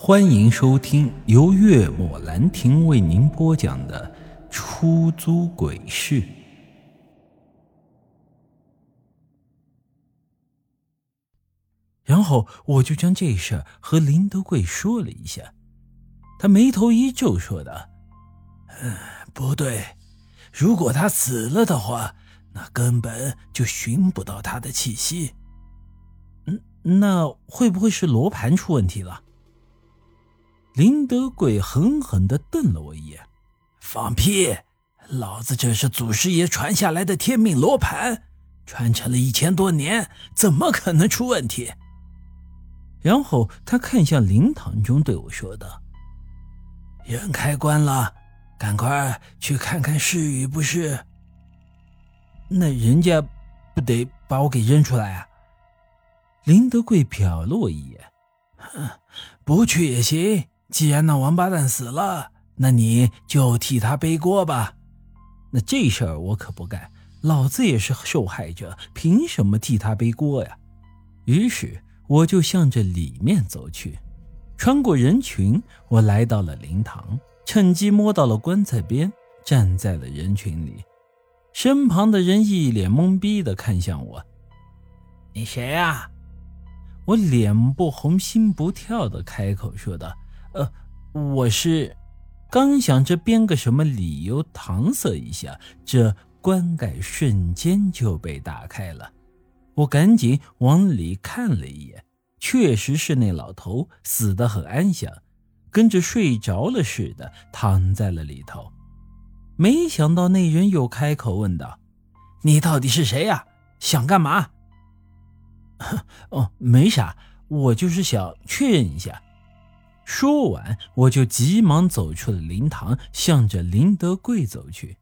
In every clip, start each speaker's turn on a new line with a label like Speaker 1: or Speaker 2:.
Speaker 1: 欢迎收听由月末兰亭为您播讲的《出租鬼市》。然后我就将这事和林德贵说了一下，他眉头一皱，说道：“
Speaker 2: 嗯，不对，如果他死了的话，那根本就寻不到他的气息。
Speaker 1: 嗯，那会不会是罗盘出问题了？”林德贵狠狠地瞪了我一眼：“
Speaker 2: 放屁！老子这是祖师爷传下来的天命罗盘，传承了一千多年，怎么可能出问题？”
Speaker 1: 然后他看向灵堂中，对我说道：“
Speaker 2: 人开棺了，赶快去看看是与不是。
Speaker 1: 那人家不得把我给扔出来啊？”林德贵瞟了我一眼：“
Speaker 2: 哼，不去也行。”既然那王八蛋死了，那你就替他背锅吧。
Speaker 1: 那这事儿我可不干，老子也是受害者，凭什么替他背锅呀？于是我就向着里面走去，穿过人群，我来到了灵堂，趁机摸到了棺材边，站在了人群里。身旁的人一脸懵逼的看向我：“
Speaker 2: 你谁啊？”
Speaker 1: 我脸不红心不跳的开口说道。呃，我是刚想着编个什么理由搪塞一下，这棺盖瞬间就被打开了。我赶紧往里看了一眼，确实是那老头死得很安详，跟着睡着了似的躺在了里头。没想到那人又开口问道：“
Speaker 2: 你到底是谁呀？想干嘛？”
Speaker 1: 哦，没啥，我就是想确认一下。说完，我就急忙走出了灵堂，向着林德贵走去，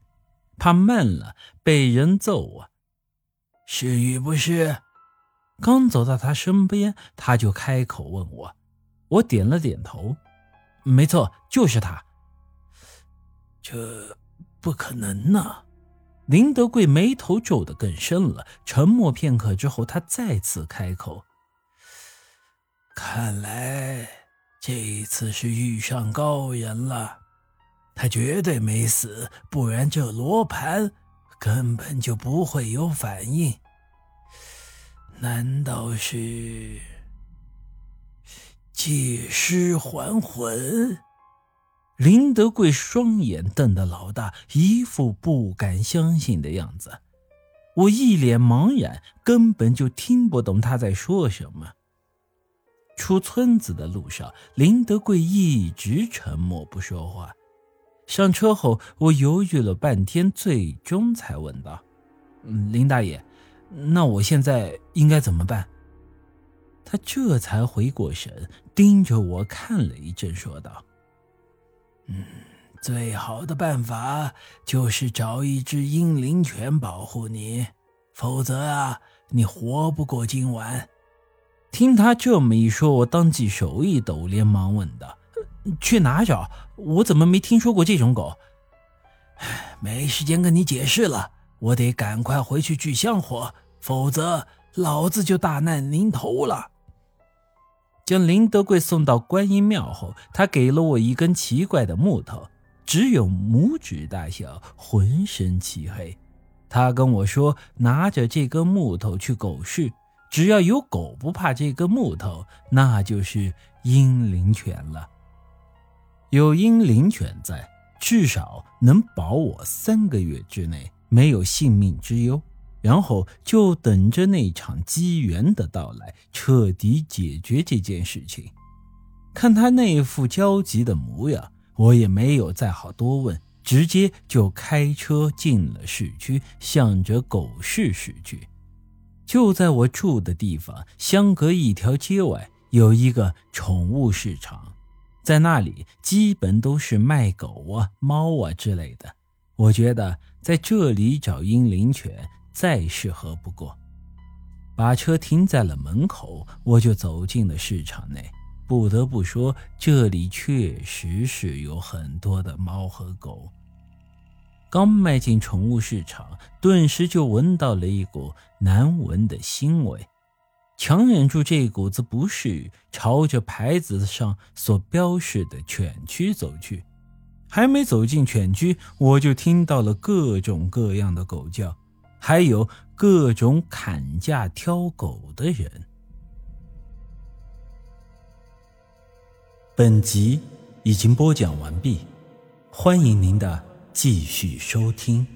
Speaker 1: 怕慢了被人揍啊！
Speaker 2: 是与不是？
Speaker 1: 刚走到他身边，他就开口问我。我点了点头，没错，就是他。
Speaker 2: 这不可能呢！
Speaker 1: 林德贵眉头皱得更深了。沉默片刻之后，他再次开口：“
Speaker 2: 看来……”这一次是遇上高人了，他绝对没死，不然这罗盘根本就不会有反应。难道是借尸还魂？
Speaker 1: 林德贵双眼瞪得老大，一副不敢相信的样子。我一脸茫然，根本就听不懂他在说什么。出村子的路上，林德贵一直沉默不说话。上车后，我犹豫了半天，最终才问道：“，林大爷，那我现在应该怎么办？”他这才回过神，盯着我看了一阵，说道：“
Speaker 2: 嗯，最好的办法就是找一只阴灵犬保护你，否则啊，你活不过今晚。”
Speaker 1: 听他这么一说，我当即手一抖，连忙问道：“去哪找？我怎么没听说过这种狗？”
Speaker 2: 没时间跟你解释了，我得赶快回去聚香火，否则老子就大难临头了。
Speaker 1: 将林德贵送到观音庙后，他给了我一根奇怪的木头，只有拇指大小，浑身漆黑。他跟我说：“拿着这根木头去狗市。”只要有狗不怕这个木头，那就是阴灵犬了。有阴灵犬在，至少能保我三个月之内没有性命之忧。然后就等着那场机缘的到来，彻底解决这件事情。看他那副焦急的模样，我也没有再好多问，直接就开车进了市区，向着狗市驶去。就在我住的地方，相隔一条街外有一个宠物市场，在那里基本都是卖狗啊、猫啊之类的。我觉得在这里找英灵犬再适合不过。把车停在了门口，我就走进了市场内。不得不说，这里确实是有很多的猫和狗。刚迈进宠物市场，顿时就闻到了一股难闻的腥味。强忍住这股子不适，朝着牌子上所标示的犬区走去。还没走进犬区，我就听到了各种各样的狗叫，还有各种砍价挑狗的人。本集已经播讲完毕，欢迎您的继续收听。